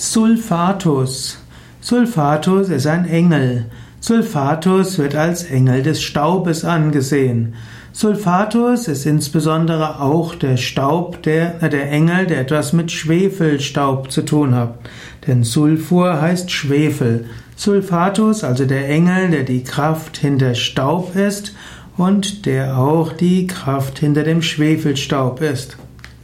Sulfatus. Sulfatus ist ein Engel. Sulfatus wird als Engel des Staubes angesehen. Sulfatus ist insbesondere auch der Staub, der, äh, der Engel, der etwas mit Schwefelstaub zu tun hat. Denn Sulfur heißt Schwefel. Sulfatus, also der Engel, der die Kraft hinter Staub ist und der auch die Kraft hinter dem Schwefelstaub ist.